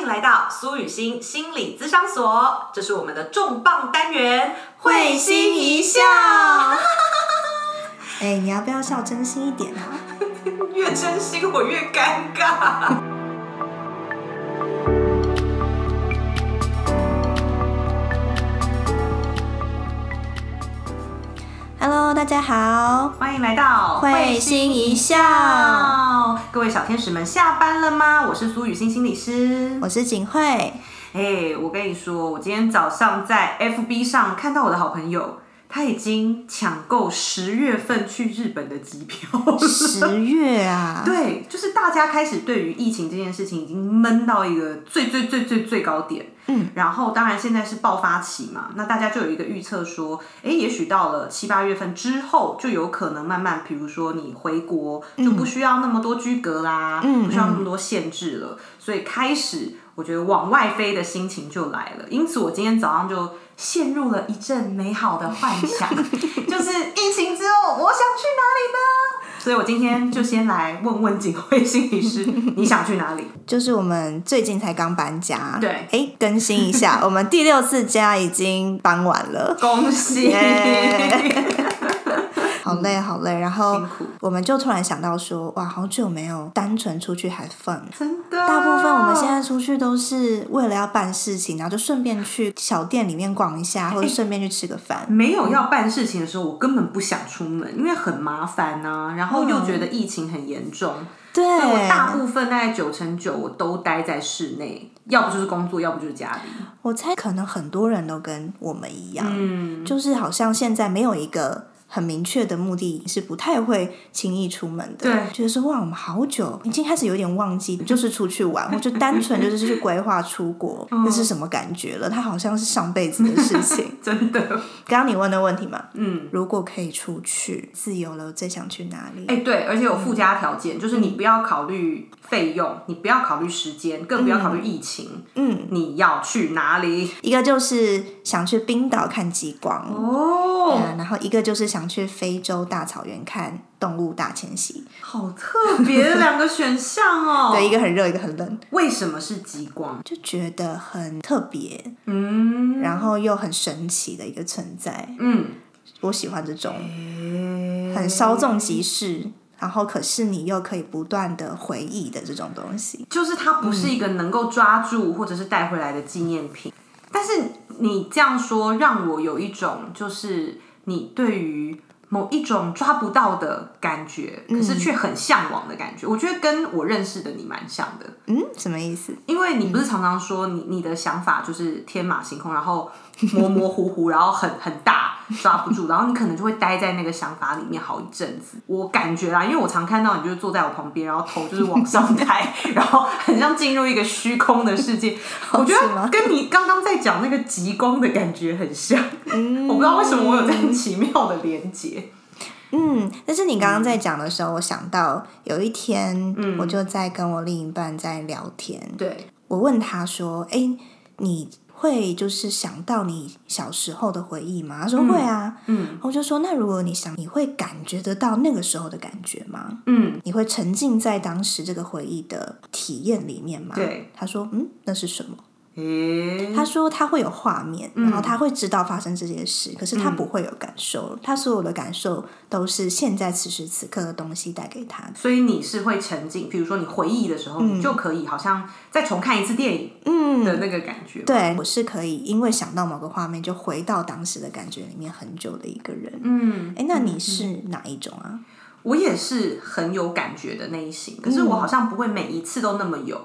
迎来到苏雨欣心理咨商所，这是我们的重磅单元，会心一笑。哎，你要不要笑真心一点啊？越真心我越尴尬。大家好，欢迎来到会心一笑，各位小天使们下班了吗？我是苏雨欣心理师，我是景慧。哎，我跟你说，我今天早上在 FB 上看到我的好朋友，他已经抢购十月份去日本的机票了。十月啊，对，就是大家开始对于疫情这件事情已经闷到一个最最最最最高点。嗯，然后当然现在是爆发期嘛，那大家就有一个预测说，哎，也许到了七八月份之后，就有可能慢慢，比如说你回国就不需要那么多居隔啦，嗯不需要那么多限制了，所以开始我觉得往外飞的心情就来了。因此我今天早上就陷入了一阵美好的幻想，就是疫情之后我想去哪里呢？所以我今天就先来问问景惠心理师，你想去哪里？就是我们最近才刚搬家，对哎，更新一下，我们第六次家已经搬完了，恭喜！累好累。然后我们就突然想到说，哇，好久没有单纯出去 have fun。真的，大部分我们现在出去都是为了要办事情，然后就顺便去小店里面逛一下，或者顺便去吃个饭。没有要办事情的时候，我根本不想出门，因为很麻烦呐、然后又觉得疫情很严重，对，我大部分大概九成九我都待在室内，要不就是工作，要不就是家里。我猜可能很多人都跟我们一样，嗯，就是好像现在没有一个很明确的目的，是不太会轻易出门的。对觉得说哇，我们好久已经开始有点忘记，就是出去玩，或就单纯就是去规划出国，嗯那是什么感觉了？它好像是上辈子的事情。真的。刚刚你问的问题嘛，嗯，如果可以出去自由了，最想去哪里？哎、对，而且有附加条件，就是你不要考虑费用，你不要考虑时间，更不要考虑疫情。嗯，你要去哪里？一个就是想去冰岛看极光。哦，嗯，然后一个就是想去非洲大草原看动物大迁徙，好特别的两个选项哦。对，一个很热，一个很冷，为什么是极光？就觉得很特别，嗯然后又很神奇的一个存在。嗯，我喜欢这种很稍纵即逝，然后可是你又可以不断的回忆的这种东西。就是它不是一个能够抓住或者是带回来的纪念品。但是你这样说，让我有一种就是你对于某一种抓不到的感觉，可是却很向往的感觉。我觉得跟我认识的你蛮像的，嗯，什么意思？因为你不是常常说你你的想法就是天马行空，然后模模糊糊，然后很很大抓不住，然后你可能就会待在那个想法里面好一阵子。我感觉啦，因为我常看到你就是坐在我旁边，然后头就是往上抬，然后很像进入一个虚空的世界。我觉得跟你刚刚在讲那个极光的感觉很像。嗯我不知道为什么我有这样奇妙的连接。嗯，但是你刚刚在讲的时候，我想到有一天，我就在跟我另一半在聊天，对，我问他说：“哎，你会就是想到你小时候的回忆吗？”他说：“会啊。”嗯我就说：“那如果你想，你会感觉得到那个时候的感觉吗？嗯，你会沉浸在当时这个回忆的体验里面吗？”对，他说：“嗯，那是什么？”诶、他说他会有画面，然后他会知道发生这些事，可是他不会有感受，他所有的感受都是现在此时此刻的东西带给他的。所以你是会沉浸，比如说你回忆的时候，你就可以好像再重看一次电影嗯，的那个感觉。，对，我是可以因为想到某个画面就回到当时的感觉里面很久的一个人。嗯，哎，那你是哪一种啊？我也是很有感觉的那一型，可是我好像不会每一次都那么有。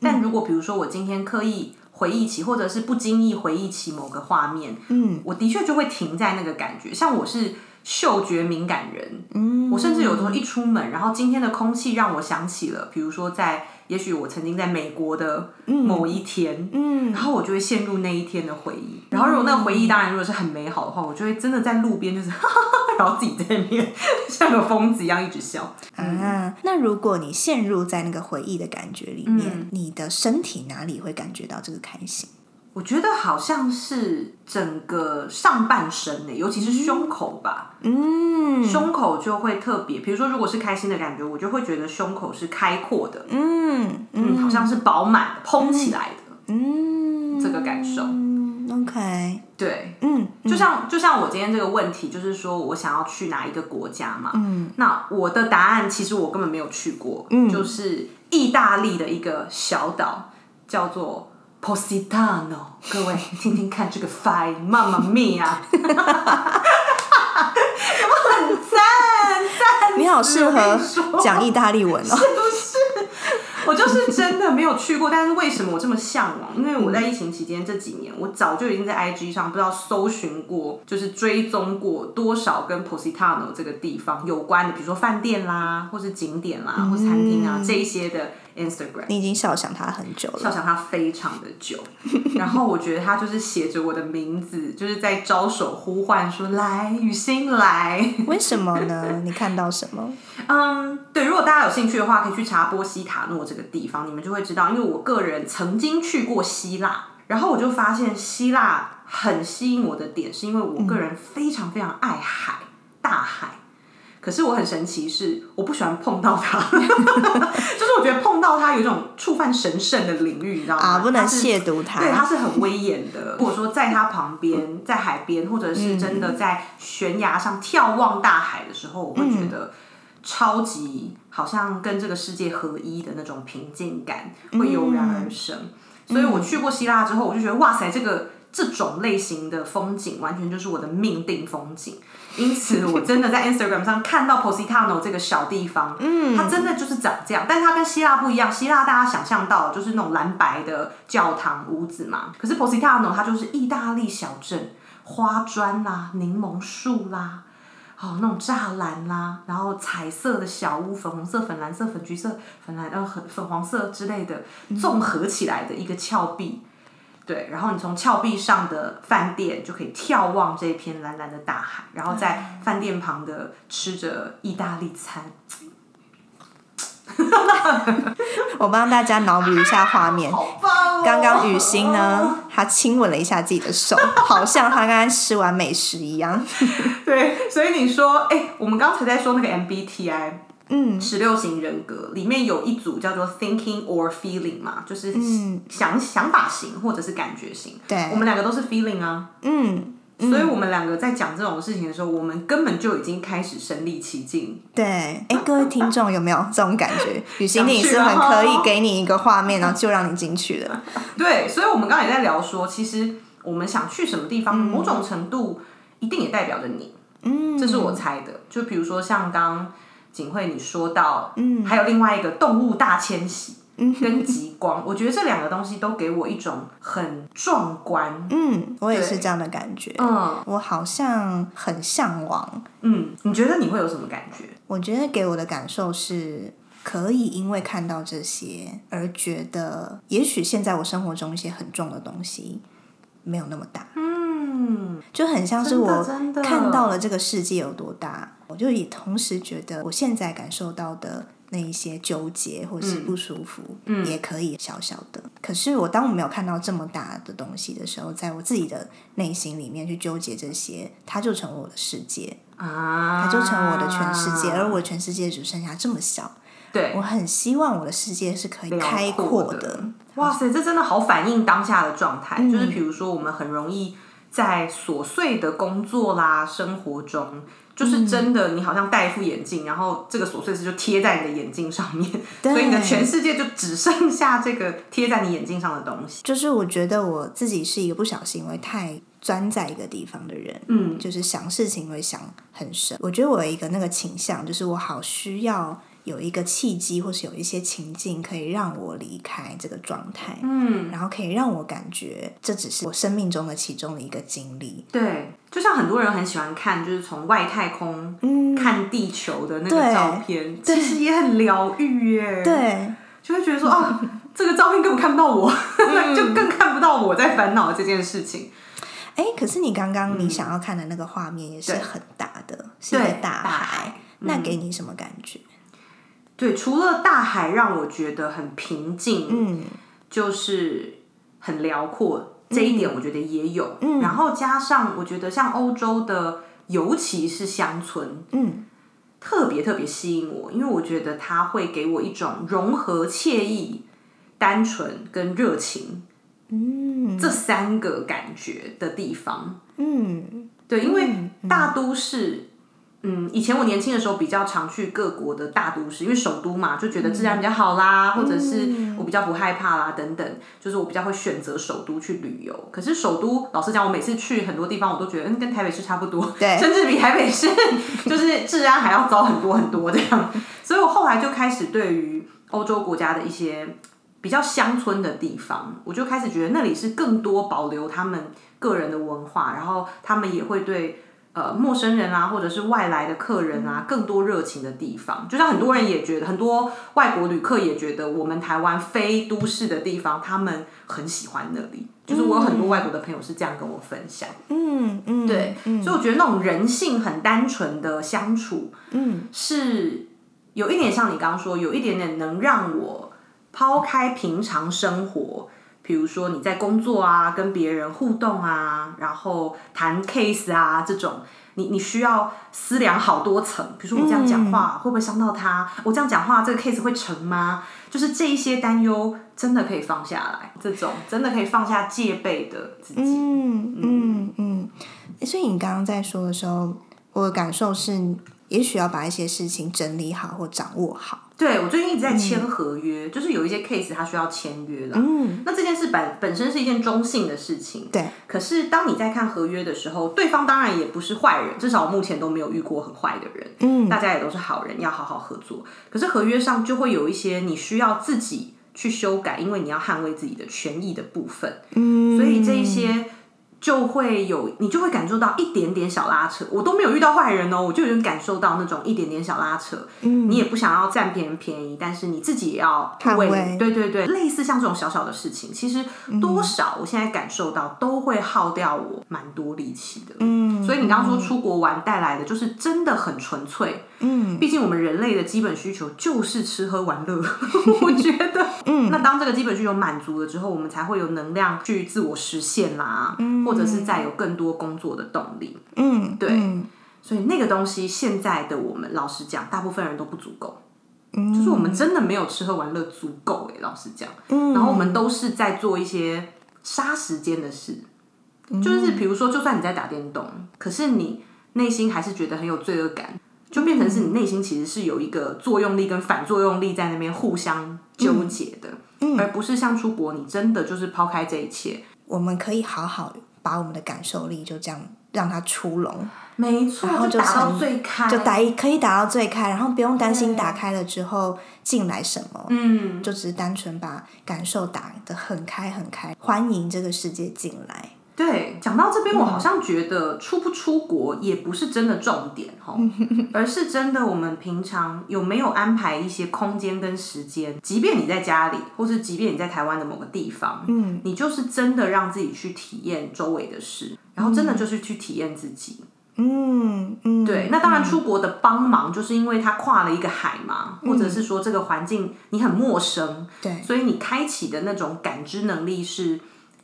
但如果比如说我今天刻意回忆起，或者是不经意回忆起某个画面，嗯我的确就会停在那个感觉。像我是嗅觉敏感人，嗯，我甚至有时候一出门，然后今天的空气让我想起了，比如说在，也许我曾经在美国的某一天，嗯然后我就会陷入那一天的回忆。然后如果那个回忆当然如果是很美好的话，我就会真的在路边就是，然后自己在那边像个疯子一样一直笑。啊，那如果你陷入在那个回忆的感觉里面，你的身体哪里会感觉到这个开心？我我觉得好像是整个上半身呢，尤其是胸口吧。嗯胸口就会特别，比如说如果是开心的感觉，我就会觉得胸口是开阔的，嗯嗯，好像是饱满的、蓬起来的。嗯，这个感受嗯，OK，对，嗯，就像就像我今天这个问题，就是说我想要去哪一个国家嘛？嗯，那我的答案其实我根本没有去过，嗯就是意大利的一个小岛叫做 Positano。各位听听看这个发音，妈妈咪呀，有没有很赞赞？你好适合讲意大利文哦。是不是我就是真的没有去过，但是为什么我这么向往？因为我在疫情期间这几年，我早就已经在 IG 上不知道搜寻过，就是追踪过多少跟 Positano 这个地方有关的，比如说饭店啦，或是景点啦，或餐厅啊这一些的 Instagram。你已经笑想他很久了，笑想他非常的久，然后我觉得他就是写着我的名字，就是在招手呼唤说来雨欣来。为什么呢？你看到什么？嗯，对，如果大家有兴趣的话，可以去查波西塔诺这个地方，你们就会知道，因为我个人曾经去过希腊，然后我就发现希腊很吸引我的点，是因为我个人非常非常爱海，大海。可是我很神奇是，我不喜欢碰到它，就是我觉得碰到它有一种触犯神圣的领域，你知道吗？啊，不能亵渎它。对，它是很威严的。如果说在它旁边，在海边，或者是真的在悬崖上眺望大海的时候，我会觉得超级好像跟这个世界合一的那种平静感会油然而生。所以我去过希腊之后，我就觉得哇塞，这个这种类型的风景完全就是我的命定风景。因此，我真的在 Instagram 上看到 Positano 这个小地方，嗯，它真的就是长这样，但它跟希腊不一样。希腊大家想象到就是那种蓝白的教堂屋子嘛，可是 Positano 它就是意大利小镇，花砖啦、柠檬树啦，好、那种栅栏啦，然后彩色的小屋，粉红色、粉蓝色、粉橘色、粉蓝呃粉粉黄色之类的综合起来的一个峭壁。对，然后你从峭壁上的饭店就可以眺望这片蓝蓝的大海，然后在饭店旁的吃着意大利餐。我帮大家脑补一下画面。刚刚雨欣呢，她亲吻了一下自己的手，好像她刚刚吃完美食一样。对，所以你说，哎、我们刚才在说那个 MBTI，嗯十六型人格里面有一组叫做 Thinking or Feeling 嘛，就是想、想法型或者是感觉型。对我们两个都是 Feeling 啊，嗯，所以我们两个在讲这种事情的时候，我们根本就已经开始身临其境。对。哎，各位听众有没有这种感觉？旅行你是很可以给你一个画面，然后就让你进去了。对，所以我们刚才也在聊说，其实我们想去什么地方，某种程度一定也代表着你。嗯，这是我猜的。就比如说像刚景惠你说到，嗯还有另外一个动物大迁徙。跟极光，我觉得这两个东西都给我一种很壮观。嗯，我也是这样的感觉。嗯我好像很向往，嗯，你觉得你会有什么感觉？我觉得给我的感受是，可以因为看到这些而觉得，也许现在我生活中一些很重的东西没有那么大，嗯，就很像是我看到了这个世界有多大，我就也同时觉得我现在感受到的。那一些纠结或是不舒服，嗯也可以小小的。可是我当我没有看到这么大的东西的时候，在我自己的内心里面去纠结这些，它就成为我的世界，啊，它就成为我的全世界，而我的全世界只剩下这么小。对我很希望我的世界是可以开阔阔的，哇塞，这真的好反映当下的状态。嗯就是比如说，我们很容易在琐碎的工作啦、生活中，就是真的，你好像戴一副眼镜，然后这个琐碎事就贴在你的眼镜上面，所以你的全世界就只剩下这个贴在你眼镜上的东西。就是我觉得我自己是一个不小心因为太钻在一个地方的人，嗯，就是想事情会想很深。我觉得我有一个那个倾向，就是我好需要有一个契机，或是有一些情境可以让我离开这个状态，嗯，然后可以让我感觉这只是我生命中的其中的一个经历。对，就像很多人很喜欢看，就是从外太空嗯，看地球的那个照片，其实也很疗愈耶。，对，就会觉得说啊，这个照片根本看不到我，就更看不到我在烦恼这件事情。哎，可是你刚刚你想要看的那个画面也是很大的，是一个大海，那给你什么感觉？对，除了大海让我觉得很平静，嗯。就是很辽阔这一点我觉得也有。嗯。然后加上我觉得像欧洲的，尤其是乡村，嗯。特别特别吸引我，因为我觉得它会给我一种融合、惬意、单纯跟热情嗯。这三个感觉的地方。嗯。对，因为大都市，嗯，以前我年轻的时候比较常去各国的大都市，因为首都嘛，就觉得治安比较好啦，或者是我比较不害怕啦，等等，就是我比较会选择首都去旅游。可是首都，老实讲，我每次去很多地方，我都觉得，嗯，跟台北市差不多，对 甚至比台北市就是治安还要糟很多很多这样。所以我后来就开始对于欧洲国家的一些比较乡村的地方，我就开始觉得那里是更多保留他们个人的文化，然后他们也会对呃陌生人啊，或者是外来的客人啊，更多热情的地方。就像很多人也觉得，很多外国旅客也觉得，我们台湾非都市的地方，他们很喜欢那里。就是我有很多外国的朋友是这样跟我分享，嗯嗯，对，所以我觉得那种人性很单纯的相处，嗯是有一点像你刚刚说，有一点点能让我抛开平常生活，比如说你在工作啊，跟别人互动啊，然后谈 case 啊这种，你你需要思量好多层，比如说我这样讲话、会不会伤到他？我这样讲话这个 case 会成吗？就是这一些担忧真的可以放下来，这种真的可以放下戒备的自己。嗯嗯嗯，所以你刚刚在说的时候，我的感受是，也许要把一些事情整理好或掌握好。对我最近一直在签合约，就是有一些 case 它需要签约了。嗯，那这件事本本身是一件中性的事情，对，可是当你在看合约的时候，对方当然也不是坏人，至少我目前都没有遇过很坏的人，嗯。大家也都是好人，要好好合作。可是合约上就会有一些你需要自己去修改，因为你要捍卫自己的权益的部分，嗯，所以这一些就会有你就会感受到一点点小拉扯。我都没有遇到坏人哦，我就有点感受到那种一点点小拉扯。嗯你也不想要占别人便宜，但是你自己也要为对对对，类似像这种小小的事情，其实多少我现在感受到都会耗掉我蛮多力气的。嗯，所以你刚刚说出国玩带来的就是真的很纯粹，嗯。毕竟我们人类的基本需求就是吃喝玩乐，我觉得，嗯，那当这个基本需求满足了之后，我们才会有能量去自我实现啦，或者是再有更多工作的动力。嗯对。嗯。所以那个东西，现在的我们，老实讲，大部分人都不足够。就是我们真的没有吃喝玩乐足够哎，老实讲。嗯，然后我们都是在做一些杀时间的事，就是比如说，就算你在打电动，可是你内心还是觉得很有罪恶感，就变成是你内心其实是有一个作用力跟反作用力在那边互相纠结的，而不是像出国，你真的就是抛开这一切。我们可以好好把我们的感受力就这样让它出笼，没错，然后就打到最开，就打可以打到最开，然后不用担心打开了之后进来什么，嗯，就只是单纯把感受打得很开很开，欢迎这个世界进来。对，讲到这边，我好像觉得出不出国也不是真的重点哈，而是真的我们平常有没有安排一些空间跟时间，即便你在家里，或是即便你在台湾的某个地方，嗯，你就是真的让自己去体验周围的事，然后真的就是去体验自己。嗯嗯，对，那当然出国的帮忙，就是因为它跨了一个海嘛，或者是说这个环境你很陌生，对，所以你开启的那种感知能力是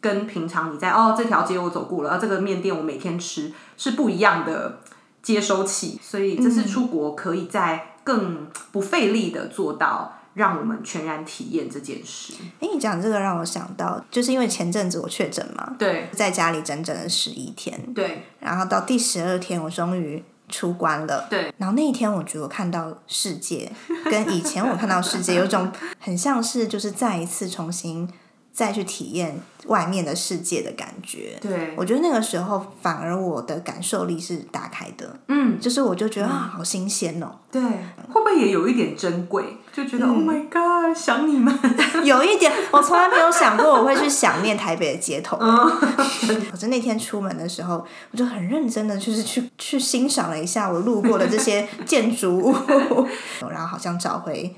跟平常你在哦这条街我走过了，啊这个面店我每天吃是不一样的接收器，所以这次出国可以在更不费力的做到让我们全然体验这件事。哎，你讲这个让我想到，就是因为前阵子我确诊嘛，对在家里整整的十一天，对然后到第十二天我终于出关了。对，然后那一天我觉得我看到世界跟以前我看到世界有种很像是就是再一次重新再去体验外面的世界的感觉。对，我觉得那个时候反而我的感受力是打开的，嗯，就是我就觉得啊，好新鲜哦，对，会不会也有一点珍贵？就觉得、Oh 嗯 my God，想你们。有一点，我从来没有想过我会去想念台北的街头。可是那天出门的时候，我就很认真的，就是去去欣赏了一下我路过的这些建筑物，然后好像找回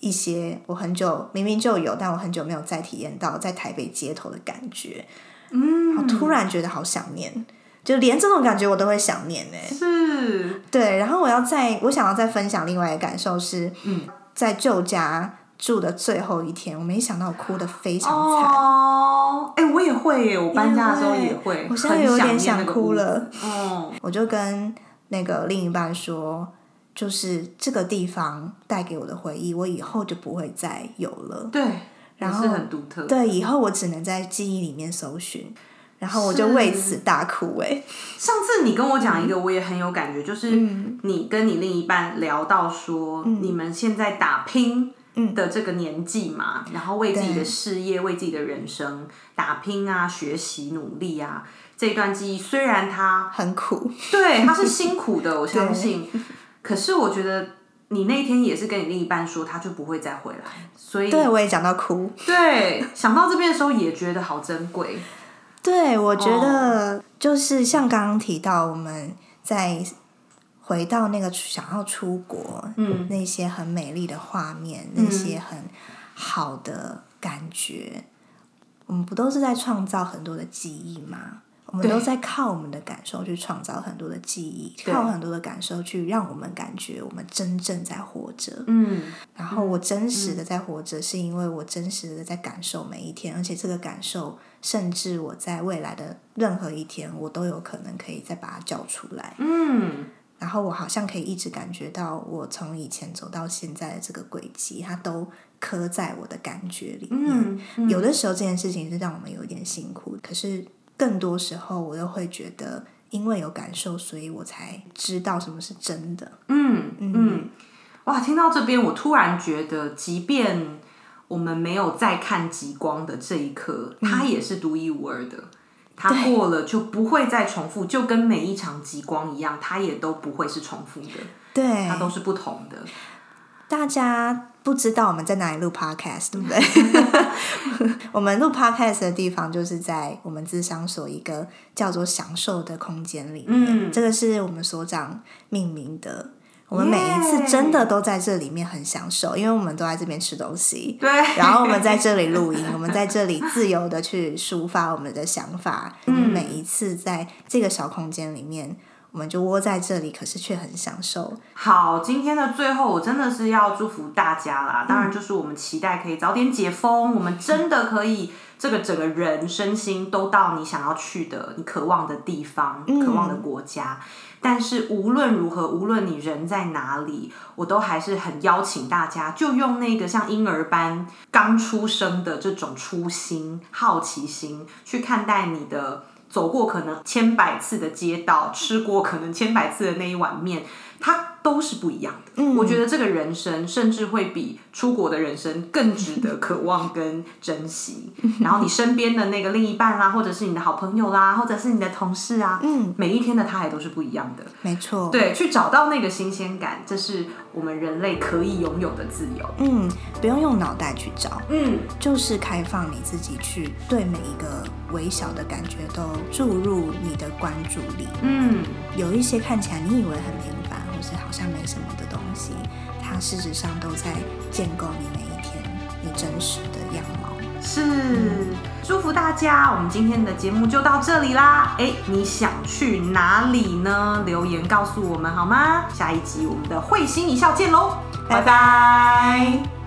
一些我很久明明就有，但我很久没有再体验到在台北街头的感觉。嗯，我突然觉得好想念，就连这种感觉我都会想念呢、是，对，然后我要再，我想要再分享另外一个感受是，嗯，在旧家住的最后一天，我没想到我哭的非常惨。哦，哎、我也会耶，我搬家的时候也会，我现在有点想哭了。了。哦，我就跟那个另一半说，就是这个地方带给我的回忆，我以后就不会再有了。对，然后是很独特。对，以后我只能在记忆里面搜寻，然后我就为此大哭、哎，上次你跟我讲一个，我也很有感觉，就是嗯你跟你另一半聊到说，你们现在打拼嗯的这个年纪嘛，然后为自己的事业、为自己的人生打拼啊、学习、努力啊，这一段记忆虽然它很苦。对它是辛苦的，我相信，可是我觉得你那天也是跟你另一半说，他就不会再回来，所以对，我也讲到哭。对想到这边的时候也觉得好珍贵。对，我觉哦得就是像刚刚提到，我们在回到那个想要出国，嗯，那些很美丽的画面，那些很好的感觉，我们不都是在创造很多的记忆吗？我们都在靠我们的感受去创造很多的记忆，靠很多的感受去让我们感觉我们真正在活着。嗯，然后我真实的在活着，是因为我真实的在感受每一天，而且这个感受，甚至我在未来的任何一天，我都有可能可以再把它叫出来。嗯，然后我好像可以一直感觉到，我从以前走到现在的这个轨迹，它都刻在我的感觉里面。嗯，嗯有的时候这件事情是让我们有一点辛苦，可是更多时候我又会觉得，因为有感受，所以我才知道什么是真的。嗯嗯，哇！听到这边，我突然觉得，即便我们没有再看极光的这一刻，它也是独一无二的。它过了就不会再重复，就跟每一场极光一样，它也都不会是重复的，对它，都是不同的。大家不知道我们在哪里录 podcast，对不对？我们录 podcast 的地方就是在我们智商所一个叫做“享受”的空间里面。嗯这个是我们所长命名的。我们每一次真的都在这里面很享受，因为我们都在这边吃东西，对，然后我们在这里录音，我们在这里自由的去抒发我们的想法。我们每一次在这个小空间里面，我们就窝在这里，可是却很享受。好，今天的最后，我真的是要祝福大家啦！当然，就是我们期待可以早点解封，我们真的可以这个整个人身心都到你想要去的、你渴望的地方、渴望的国家。但是无论如何，无论你人在哪里，我都还是很邀请大家，就用那个像婴儿般刚出生的这种初心、好奇心去看待你的。走过可能千百次的街道，吃过可能千百次的那一碗面，它都是不一样的。嗯我觉得这个人生甚至会比出国的人生更值得渴望跟珍惜。然后你身边的那个另一半啦，或者是你的好朋友啦，或者是你的同事啊，嗯，每一天的他也都是不一样的。没错。对，去找到那个新鲜感，这是我们人类可以拥有的自由。嗯，不用用脑袋去找，嗯，就是开放你自己去对每一个微小的感觉都注入你的关注力。嗯，有一些看起来你以为很平好像没什么的东西，它事实上都在建构你每一天你真实的样貌。是，祝福大家！我们今天的节目就到这里啦。哎，你想去哪里呢？留言告诉我们好吗？下一集我们的会心一笑见喽，拜拜